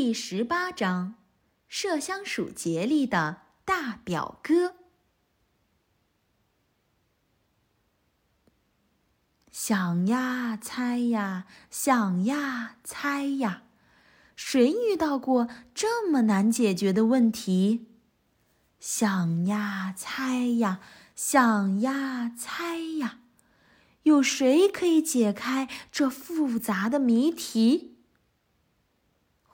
第十八章：麝香鼠杰利的大表哥。想呀猜呀，想呀猜呀，谁遇到过这么难解决的问题？想呀猜呀，想呀猜呀，有谁可以解开这复杂的谜题？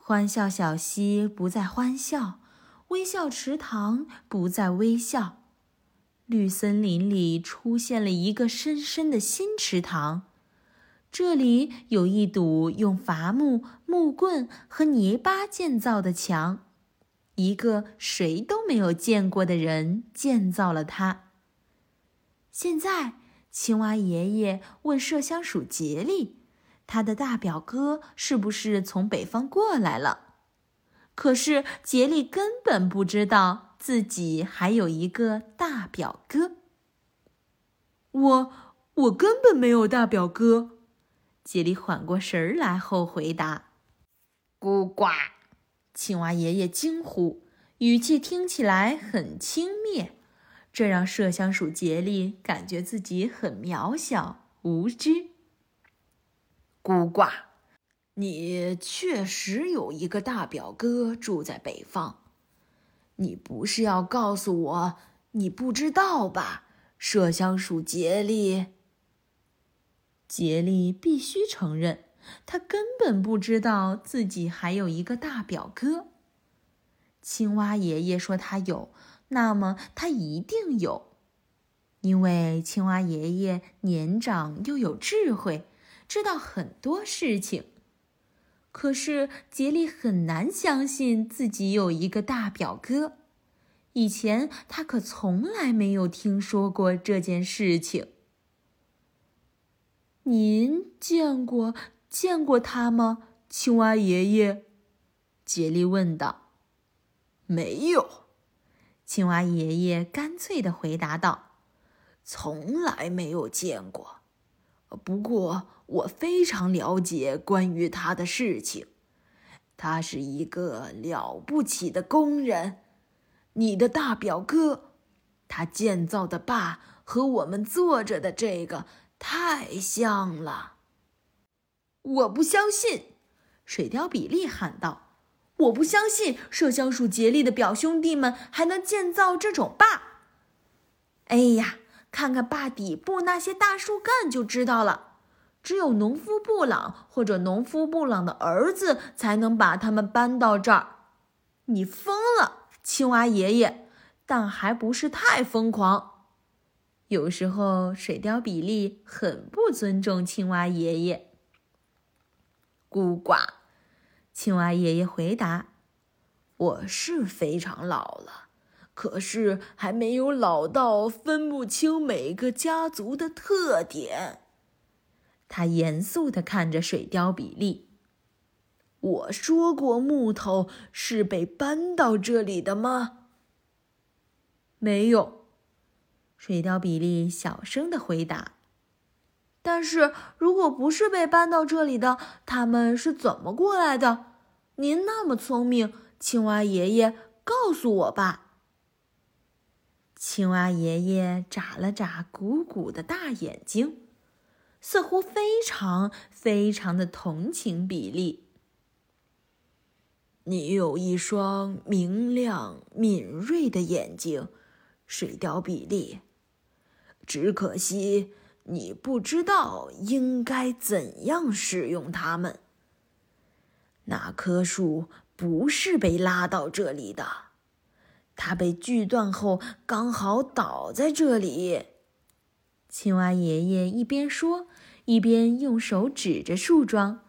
欢笑小溪不再欢笑，微笑池塘不再微笑，绿森林里出现了一个深深的新池塘。这里有一堵用伐木、木棍和泥巴建造的墙，一个谁都没有见过的人建造了它。现在，青蛙爷爷问麝香鼠杰利。他的大表哥是不是从北方过来了？可是杰利根本不知道自己还有一个大表哥。我我根本没有大表哥。杰利缓过神儿来后回答：“咕呱！”青蛙爷爷惊呼，语气听起来很轻蔑，这让麝香鼠杰利感觉自己很渺小无知。孤寡，你确实有一个大表哥住在北方。你不是要告诉我你不知道吧，麝香鼠杰利？杰利必须承认，他根本不知道自己还有一个大表哥。青蛙爷爷说他有，那么他一定有，因为青蛙爷爷年长又有智慧。知道很多事情，可是杰利很难相信自己有一个大表哥。以前他可从来没有听说过这件事情。您见过见过他吗，青蛙爷爷？杰利问道。没有，青蛙爷爷干脆的回答道：“从来没有见过。不过。”我非常了解关于他的事情，他是一个了不起的工人。你的大表哥，他建造的坝和我们坐着的这个太像了。我不相信！水貂比利喊道：“我不相信麝香鼠杰利的表兄弟们还能建造这种坝。”哎呀，看看坝底部那些大树干就知道了。只有农夫布朗或者农夫布朗的儿子才能把他们搬到这儿。你疯了，青蛙爷爷！但还不是太疯狂。有时候，水貂比利很不尊重青蛙爷爷。孤寡，青蛙爷爷回答：“我是非常老了，可是还没有老到分不清每个家族的特点。”他严肃地看着水貂比利。我说过木头是被搬到这里的吗？没有。水貂比利小声的回答。但是如果不是被搬到这里的，他们是怎么过来的？您那么聪明，青蛙爷爷，告诉我吧。青蛙爷爷眨了眨鼓鼓的大眼睛。似乎非常非常的同情比利。你有一双明亮敏锐的眼睛，水貂比利。只可惜你不知道应该怎样使用它们。那棵树不是被拉到这里的，它被锯断后刚好倒在这里。青蛙爷爷一边说，一边用手指着树桩。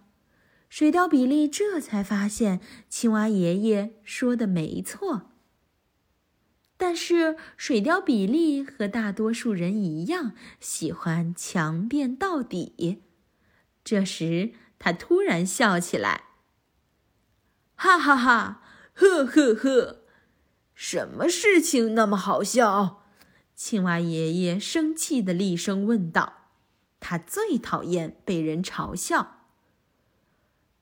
水貂比利这才发现，青蛙爷爷说的没错。但是，水貂比利和大多数人一样，喜欢强辩到底。这时，他突然笑起来：“哈哈哈，呵呵呵！什么事情那么好笑？”青蛙爷爷生气的厉声问道：“他最讨厌被人嘲笑。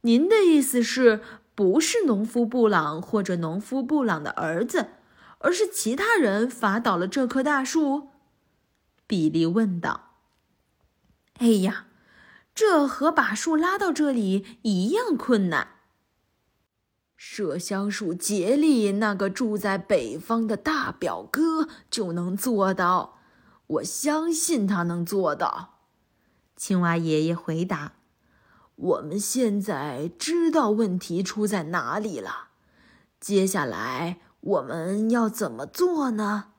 您的意思是不是农夫布朗或者农夫布朗的儿子，而是其他人伐倒了这棵大树？比利问道。“哎呀，这和把树拉到这里一样困难。”麝香鼠杰利那个住在北方的大表哥就能做到，我相信他能做到。青蛙爷爷回答：“我们现在知道问题出在哪里了，接下来我们要怎么做呢？”